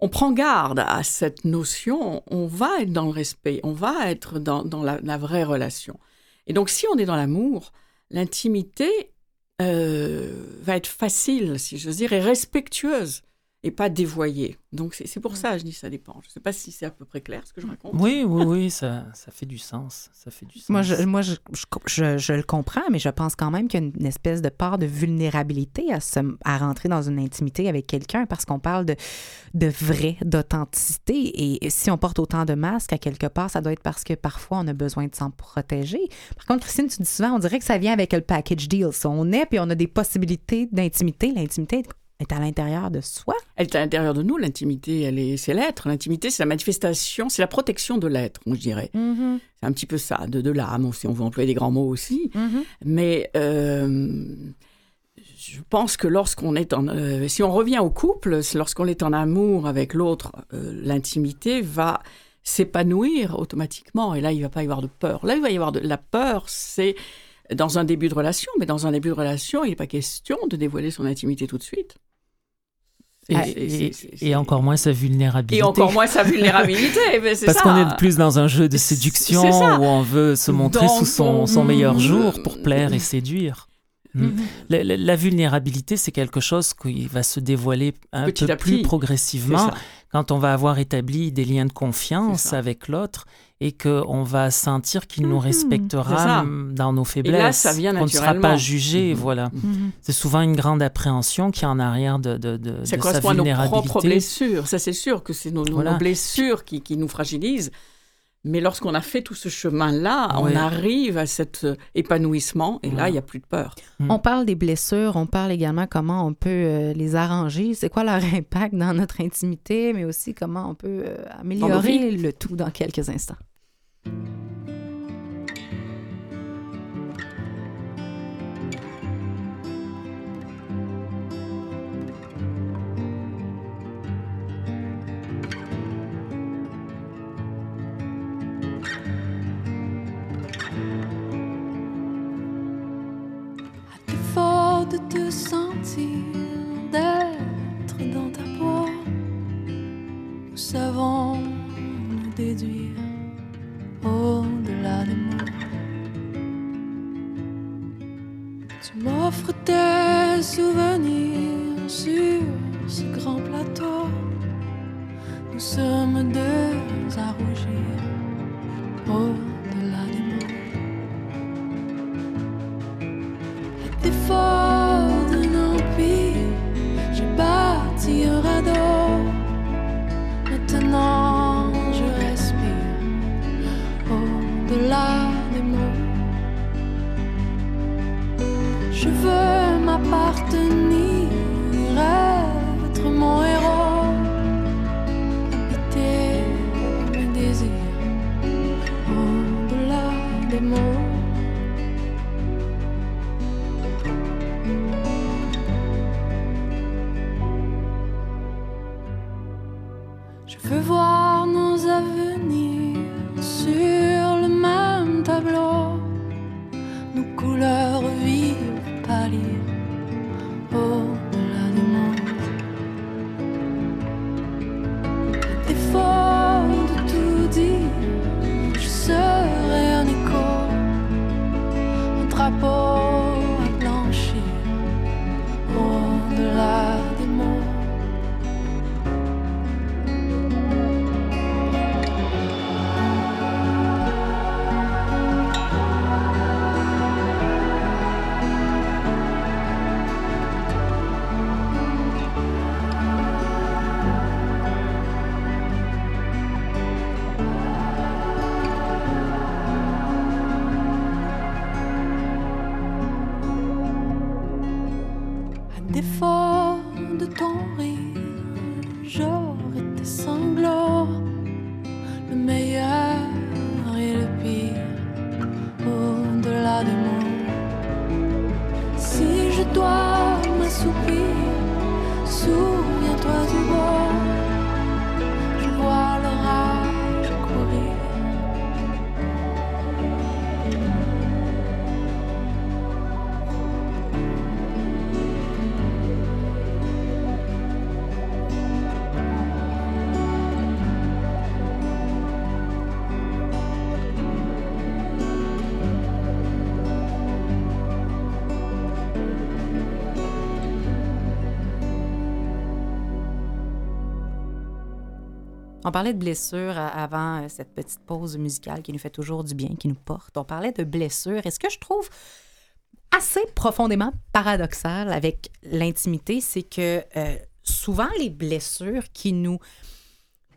on prend garde à cette notion, on va être dans le respect, on va être dans, dans la, la vraie relation. Et donc, si on est dans l'amour, l'intimité euh, va être facile, si j'ose dire, et respectueuse, et pas dévoyée. Donc, c'est pour ça, je dis ça dépend. Je ne sais pas si c'est à peu près clair ce que je raconte. Oui, oui, oui, ça, ça fait du sens. Ça fait du sens. Moi, je, moi je, je, je- je le comprends, mais je pense quand même qu'il y a une espèce de part de vulnérabilité à, se, à rentrer dans une intimité avec quelqu'un parce qu'on parle de, de vrai, d'authenticité. Et si on porte autant de masques, à quelque part, ça doit être parce que parfois on a besoin de s'en protéger. Par contre, Christine, tu dis souvent, on dirait que ça vient avec le package deal. Ça. On est, puis on a des possibilités d'intimité. L'intimité est à l'intérieur de soi. Elle est à l'intérieur de nous, l'intimité, elle est, c'est l'être. L'intimité, c'est la manifestation, c'est la protection de l'être, je dirais. C'est un petit peu ça, de, de l'âme, si on veut employer des grands mots aussi. Mais euh, je pense que lorsqu'on est en... euh, si on revient au couple, c'est lorsqu'on est en amour avec l'autre, euh, l'intimité va s'épanouir automatiquement. Et là, il ne va pas y avoir de peur. Là, il va y avoir de la peur, c'est dans un début de relation. Mais dans un début de relation, il n'est pas question de dévoiler son intimité tout de suite. Et, encore moins sa vulnérabilité. et encore moins sa vulnérabilité. mais Parce qu'on est plus dans un jeu de séduction où on veut se montrer sous son, on- son meilleur jour Mm. pour plaire et séduire. Mm. Mhm. La, la- la vulnérabilité, c'est quelque chose qui va se dévoiler un Petit peu plus petit. Progressivement. Quand on va avoir établi des liens de confiance ça. avec l'autre et qu'on va sentir qu'il nous Mhm. Ça. respectera dans nos faiblesses. ça vient qu'on ne sera pas jugé. Mhm. Voilà. Mhm. C'est souvent une grande appréhension qui est en arrière de, de, de, Ça de sa correspond à nos vulnérabilité. propres blessures. Ça, c'est sûr que c'est nos, nos- Voilà. nos blessures qui, qui nous fragilisent. Mais lorsqu'on a fait tout ce chemin-là, Ouais. on arrive à cet euh, épanouissement et là, il n'y a plus de peur. Mm. On parle des blessures, on parle également comment on peut euh, les arranger, c'est quoi leur impact dans notre intimité, mais aussi comment on peut euh, améliorer le tout dans quelques instants. Sentir, d'être dans ta peau, nous savons nous déduire au-delà des mots. Tu m'offres tes souvenirs sur ce grand plateau. Nous sommes deux à rougir Je On parlait de blessures a- avant euh, cette petite pause musicale qui nous fait toujours du bien, qui nous porte. On parlait de blessures. Et ce que je trouve assez profondément paradoxal avec l'intimité, c'est que euh, souvent les blessures qui nous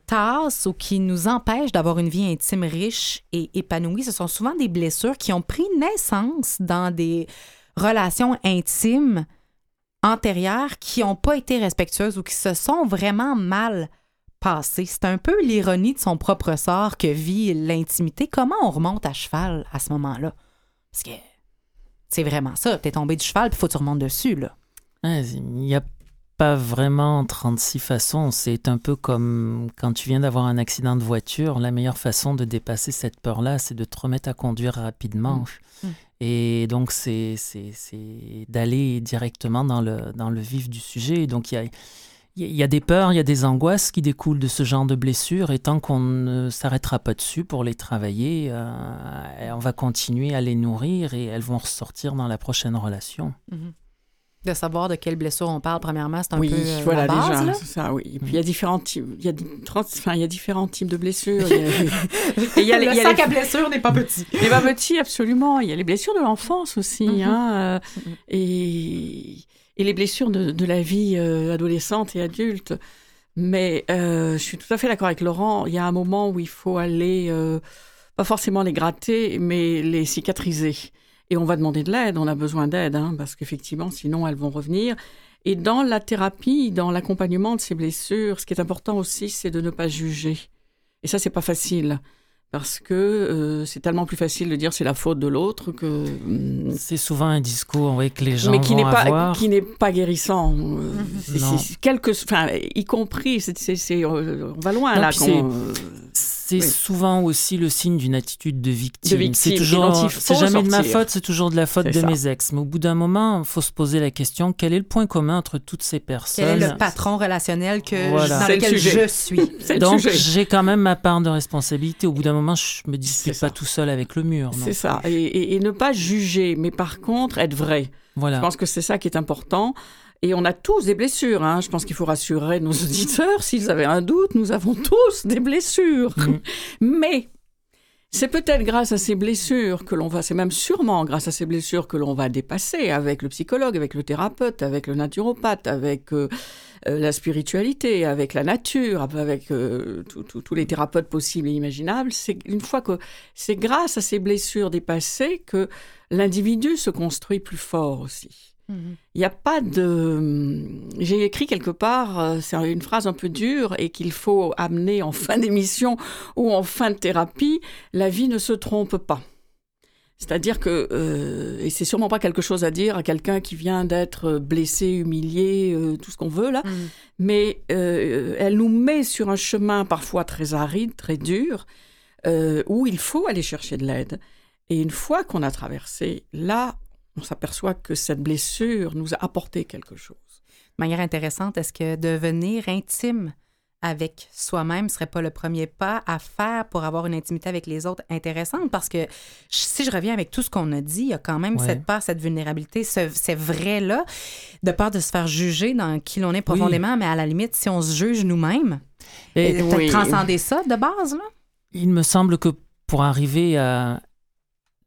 tassent ou qui nous empêchent d'avoir une vie intime riche et épanouie, ce sont souvent des blessures qui ont pris naissance dans des relations intimes antérieures qui n'ont pas été respectueuses ou qui se sont vraiment mal C'est un peu l'ironie de son propre sort que vit l'intimité. Comment on remonte à cheval à ce moment-là? Parce que c'est vraiment ça. T'es tombé du cheval, puis faut que tu remontes dessus, là. Ouais, Il n'y a pas vraiment 36 façons. C'est un peu comme quand tu viens d'avoir un accident de voiture. La meilleure façon de dépasser cette peur-là, c'est de te remettre à conduire rapidement. Mm. Et donc, c'est d'aller directement dans le, dans le vif du sujet. Donc, il y a, il y a des peurs, il y a des angoisses qui découlent de ce genre de blessures. Et tant qu'on ne s'arrêtera pas dessus pour les travailler, euh, on va continuer à les nourrir et elles vont ressortir dans la prochaine relation. De savoir de quelle blessure on parle, premièrement, c'est un oui, peu euh, voilà la base, déjà, là. c'est ça, oui. Et puis il y a différents types, il y a, di- trente- enfin, il y a différents types de blessures. Il y a, et il y a les- le il y a sac les- à blessures n'est pas petit. Les pas petits, absolument. Il y a les blessures de l'enfance aussi, Mhm. hein, euh, Mhm. et, et les blessures de, la vie euh, adolescente et adulte. Mais euh, je suis tout à fait d'accord avec Laurent. Il y a un moment où il faut aller, euh, pas forcément les gratter, mais les cicatriser. Et on va demander de l'aide. On a besoin d'aide, hein, parce qu'effectivement, sinon elles vont revenir. Et dans la thérapie, dans l'accompagnement de ces blessures, ce qui est important aussi, c'est de ne pas juger. Et ça, c'est pas facile parce que euh, c'est tellement plus facile de dire c'est la faute de l'autre que hum, C'est souvent un discours oui, que les gens mais qui n'est pas avoir. qui n'est pas guérissant euh, c'est- quelque enfin y compris c'est on va loin Non, là c'est- Oui. souvent aussi le signe d'une attitude de victime. C'est toujours, c'est jamais de ma faute, c'est toujours de la faute de ça. mes ex. Mais au bout d'un moment, il faut se poser la question quel est le point commun entre toutes ces personnes Quel est le patron relationnel que Voilà. dans le lequel je suis? le Donc j'ai quand même ma part de responsabilité. Au bout d'un moment, je me dis C'est pas ça. tout seul avec le mur. c'est ça et, et- et ne pas juger mais par contre être vrai Voilà. Je pense que c'est ça qui est important. Et on a tous des blessures. Hein. Je pense qu'il faut rassurer nos auditeurs. S'ils avaient un doute, nous avons tous des blessures. Mhm. Mais c'est peut-être grâce à ces blessures que l'on va, c'est même sûrement grâce à ces blessures que l'on va dépasser avec le psychologue, avec le thérapeute, avec le naturopathe, avec euh, euh, la spiritualité, avec la nature, avec euh, tous les thérapeutes possibles et imaginables. C'est une fois que c'est grâce à ces blessures dépassées que l'individu se construit plus fort aussi. Il n'y a pas de. J'ai écrit quelque part, euh, c'est une phrase un peu dure et qu'il faut amener en fin d'émission ou en fin de thérapie. La vie ne se trompe pas. C'est-à-dire que, euh, et c'est sûrement pas quelque chose à dire à quelqu'un qui vient d'être blessé, humilié, euh, tout ce qu'on veut là, mais euh, elle nous met sur un chemin parfois très aride, très dur, euh, où il faut aller chercher de l'aide. Et une fois qu'on a traversé, là, on s'aperçoit que cette blessure nous a apporté quelque chose. De manière intéressante, est-ce que devenir intime avec soi-même serait pas le premier pas à faire pour avoir une intimité avec les autres intéressante? Parce que si je reviens avec tout ce qu'on a dit, il y a quand même Ouais. cette peur, cette vulnérabilité, ce, c'est vrai-là, de peur de se faire juger dans qui l'on est profondément, mais à la limite, si on se juge nous-mêmes, Et peut-être oui. transcender ça de base, là? il me semble que pour arriver à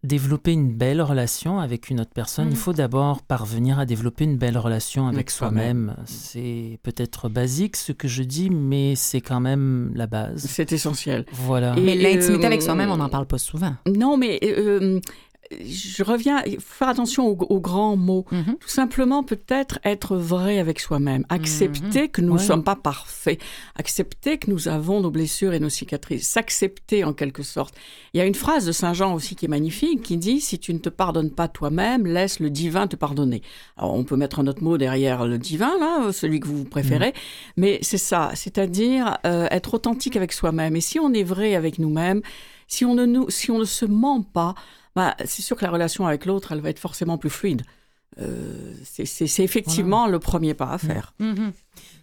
développer une belle relation avec une autre personne, il faut d'abord parvenir à développer une belle relation avec, Avec soi-même. C'est peut-être basique ce que je dis, mais c'est quand même la base. C'est essentiel. Voilà. Et- Mais l'intimité euh, avec soi-même, on n'en parle pas souvent. Non, mais euh, je reviens, il faut faire attention aux, aux grands mots. Mhm. Tout simplement, peut-être être vrai avec soi-même. Accepter que nous ne Ouais. sommes pas parfaits. Accepter que nous avons nos blessures et nos cicatrices. S'accepter en quelque sorte. Il y a une phrase de Saint Jean aussi qui est magnifique qui dit Si tu ne te pardonnes pas toi-même, laisse le divin te pardonner. Alors, on peut mettre un autre mot derrière le divin, là, celui que vous préférez. Mais c'est ça. C'est-à-dire euh, être authentique avec soi-même. Et si on est vrai avec nous-mêmes, si on ne, nous, si on ne se ment pas, bah, c'est sûr que la relation avec l'autre, elle va être forcément plus fluide. Euh, c'est- effectivement le premier pas à faire. Mhm.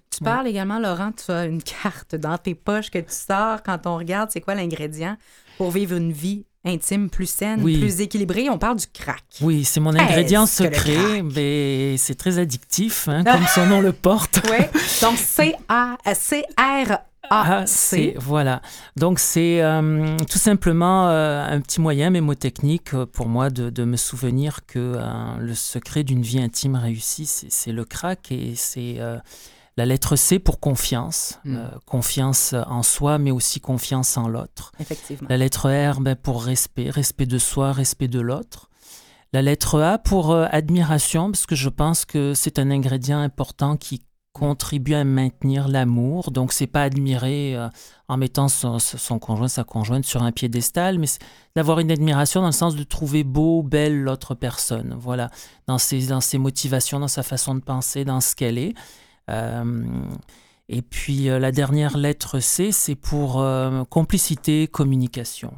Tu parles également, Laurent, tu as une carte dans tes poches que tu sors quand on regarde c'est quoi l'ingrédient pour vivre une vie intime plus saine, Oui. plus équilibrée. On parle du crack. Oui, c'est mon ingrédient secret, mais c'est très addictif, hein, comme son nom le porte. Oui. Donc, C-A- Ah, c'est voilà. Donc c'est euh, tout simplement euh, un petit moyen mémotechnique euh, pour moi de, de me souvenir que euh, le secret d'une vie intime réussie, c'est le crack et c'est la lettre C pour confiance, Mm. Euh, confiance en soi, mais aussi confiance en l'autre. Effectivement. La lettre R ben, pour respect, respect de soi, respect de l'autre. La lettre A pour euh, admiration, parce que je pense que c'est un ingrédient important qui contribue à maintenir l'amour. Donc, c'est pas admirer euh, en mettant son, son conjoint, sa conjointe sur un piédestal, mais d'avoir une admiration dans le sens de trouver beau, belle l'autre personne. Voilà, dans ses, dans ses motivations, dans sa façon de penser, dans ce qu'elle est. Euh, et puis, euh, la dernière lettre C, c'est pour euh, complicité, communication.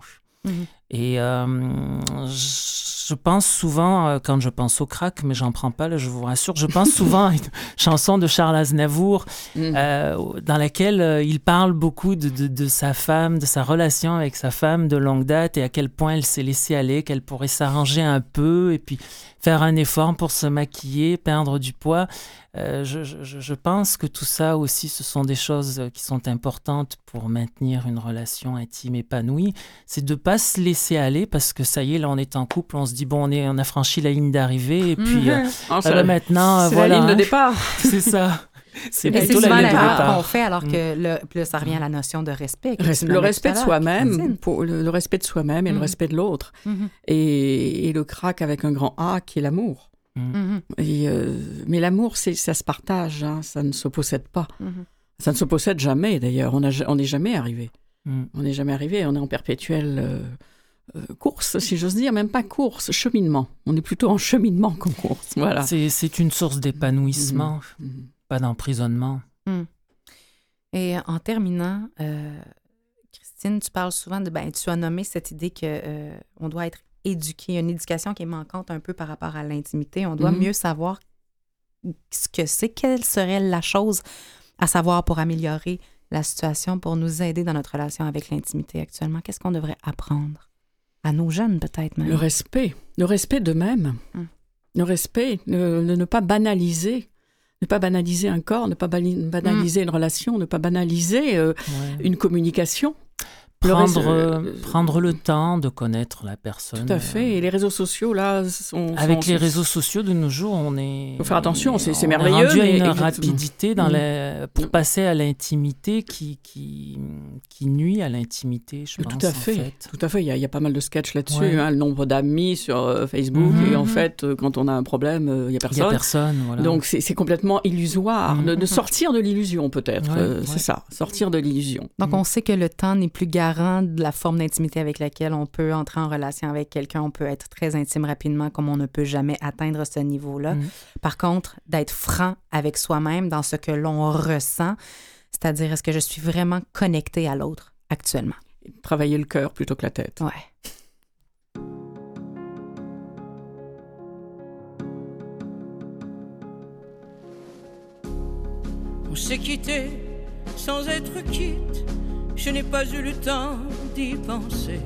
Mhm. Et euh, je pense souvent, quand je pense au crack, mais j'en prends pas, là, je vous rassure, je pense souvent à une chanson de Charles Aznavour euh, dans laquelle il parle beaucoup de, de- de sa femme, de sa relation avec sa femme de longue date et à quel point elle s'est laissée aller, qu'elle pourrait s'arranger un peu et puis faire un effort pour se maquiller, perdre du poids. Euh, je, je- pense que tout ça aussi, ce sont des choses qui sont importantes pour maintenir une relation intime épanouie. C'est de pas se laisser aller parce que ça y est, là, on est en couple, on se dit, bon, on, est, on a franchi la ligne d'arrivée et puis euh. Ah, là, maintenant, euh, c'est voilà. la ligne de hein. départ. C'est ça. C'est plutôt souvent la de l'erreur qu'on fait, alors Mm. que le, puis là, ça revient à la notion de respect. que Res- tu le respect de Francine. pour le, le respect de soi-même et le Mhm. respect de l'autre. Mhm. Et, et le crack avec un grand A qui est l'amour. Mhm. Et, euh, mais l'amour, c'est ça se partage, hein, ça ne se possède pas. Ça ne se possède jamais d'ailleurs. On n'est jamais arrivé. Mm. On n'est jamais arrivé. On est en perpétuelle euh, euh, course, si j'ose dire, même pas course, cheminement. On est plutôt en cheminement qu'en course. Voilà. C'est- C'est une source d'épanouissement. Pas d'emprisonnement. Et en terminant, euh, Christine, tu parles souvent de, ben, tu as nommé cette idée que euh, on doit être éduqué, Il y a une éducation qui est manquante un peu par rapport à l'intimité. On doit Mhm. mieux savoir ce que c'est, quelle serait la chose à savoir pour améliorer la situation, pour nous aider dans notre relation avec l'intimité actuellement. Qu'est-ce qu'on devrait apprendre à nos jeunes peut-être même? Le respect. Le respect d'eux-mêmes. Hum. Le respect. Ne, ne- ne pas banaliser. Ne pas banaliser un corps, ne pas banaliser une relation, ne pas banaliser euh, Ouais. une communication. Le Prendre, reste, euh, euh, prendre le temps de connaître la personne. Tout à fait. Et les réseaux sociaux, là, sont. Avec sont- les réseaux sociaux de nos jours, on est. Faut faire attention, c'est- merveilleux, rendu à mais une exactement. rapidité dans Mm. la- pour Mm. passer à l'intimité qui, qui, qui nuit à l'intimité, je pense. Tout à en fait. fait. Tout à fait. Il y a, il y a pas mal de sketchs là-dessus. Ouais. hein, le nombre d'amis sur euh, Facebook. Mhm. Et en fait, euh, quand on a un problème, euh, il y a Il n'y personne. a personne. Voilà. Donc c'est complètement illusoire. Mhm. De, de sortir de l'illusion, peut-être. Ouais, Euh, ouais. C'est ça. Sortir de l'illusion. Donc, on sait que le temps n'est plus de la forme d'intimité avec laquelle on peut entrer en relation avec quelqu'un. On peut être très intime rapidement, comme on ne peut jamais atteindre ce niveau-là. Mm. Par contre, d'être franc avec soi-même dans ce que l'on ressent, c'est-à-dire est-ce que je suis vraiment connecté à l'autre actuellement? Travailler le cœur plutôt que la tête. Ouais. On s'est quitté sans être quitte. Je n'ai pas eu le temps d'y penser.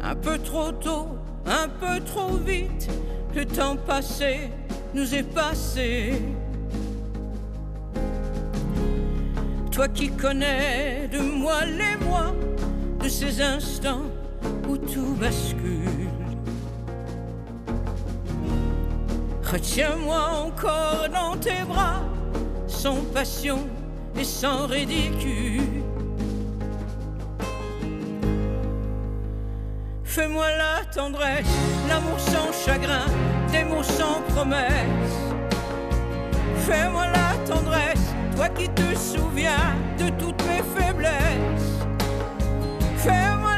Un peu trop tôt, un peu trop vite, le temps passé nous est passé. Toi qui connais de moi les mois, de ces instants où tout bascule. Retiens-moi encore dans tes bras, sans passion et sans ridicule. Fais-moi la tendresse, l'amour sans chagrin, des mots sans promesse. Fais-moi la tendresse, toi qui te souviens de toutes mes faiblesses. Fais-moi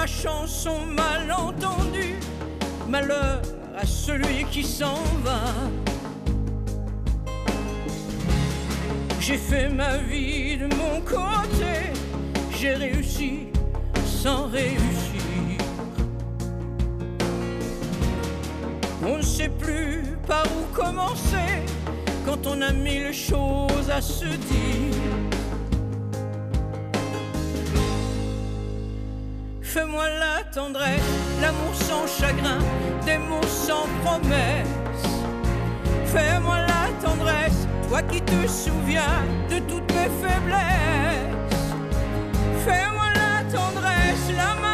ma chanson mal entendue, malheur à celui qui s'en va. J'ai fait ma vie de mon côté, j'ai réussi sans réussir. On ne sait plus par où commencer quand on a mille choses à se dire. Fais-moi la tendresse, l'amour sans chagrin, des mots sans promesse. Fais-moi la tendresse, toi qui te souviens de toutes mes faiblesses. Fais-moi la tendresse, la main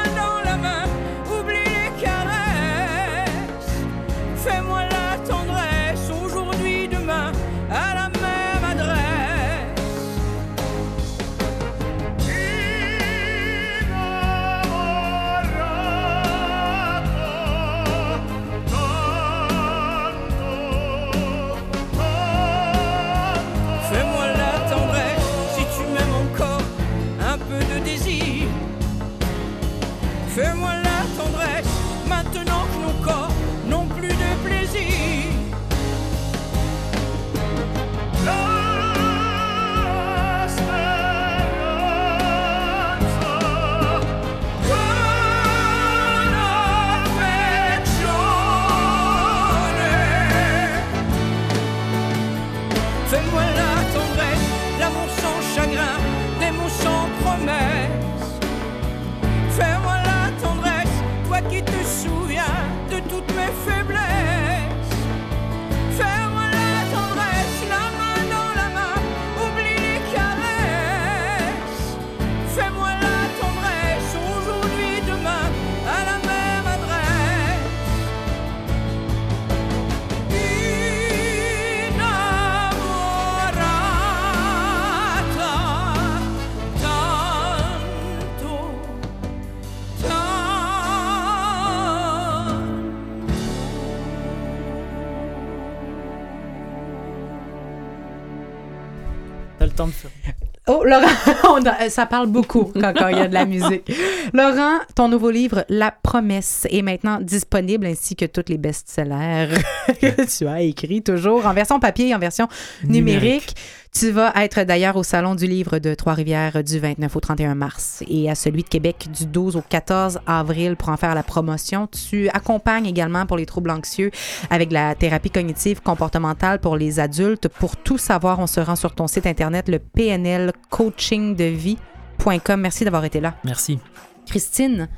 T'as le temps de faire. Oh, Laurent, on a- ça parle beaucoup quand, quand il y a de la musique. Laurent, ton nouveau livre, La Promesse, est maintenant disponible, ainsi que tous les best-sellers que tu as écrits, toujours en version papier et en version numérique. Numérique. Tu vas être d'ailleurs au Salon du livre de Trois-Rivières du 29 au 31 mars et à celui de Québec du 12 au 14 avril pour en faire la promotion. Tu accompagnes également pour les troubles anxieux avec la thérapie cognitive comportementale pour les adultes. Pour tout savoir, on se rend sur ton site internet, le pnlcoachingdevie.com. Merci d'avoir été là. Merci. Christine,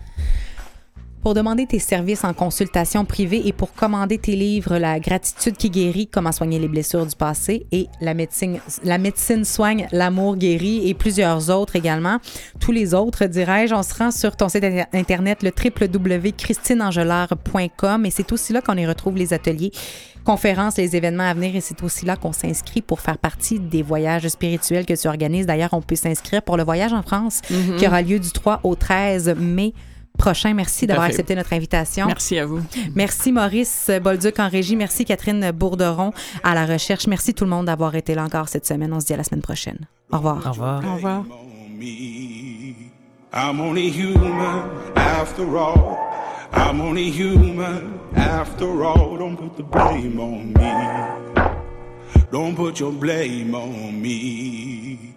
pour demander tes services en consultation privée et pour commander tes livres La gratitude qui guérit, comment soigner les blessures du passé et La médecine, la médecine soigne, l'amour guérit et plusieurs autres également. Tous les autres, dirais-je, on se rend sur ton site inter- internet le www.christineangelard.com et c'est aussi là qu'on y retrouve les ateliers conférences, les événements à venir et c'est aussi là qu'on s'inscrit pour faire partie des voyages spirituels que tu organises. D'ailleurs, on peut s'inscrire pour le voyage en France qui aura lieu du 3 au 13 mai prochain. Merci d'avoir accepté notre invitation. Merci à vous. Merci Maurice Bolduc en régie. Merci Catherine Bourderon à la recherche. Merci tout le monde d'avoir été là encore cette semaine. On se dit à la semaine prochaine. Au revoir. Au revoir. Au revoir. on me. I'm only human after all. I'm only human after all. Don't put the blame on me. Don't put your blame on me.